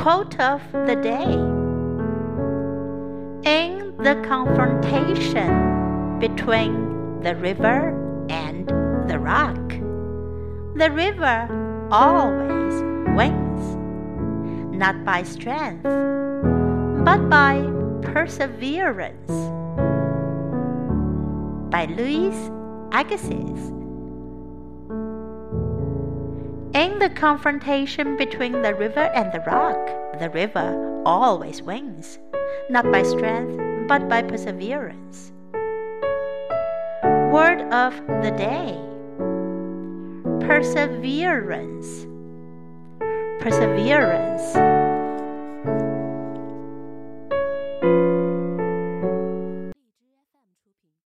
Quote of the day In the confrontation between the river and the rock, the river always wins, not by strength, but by perseverance. By Louis Agassiz. In the confrontation between the river and the rock, the river always wins, not by strength, but by perseverance. Word of the day Perseverance. Perseverance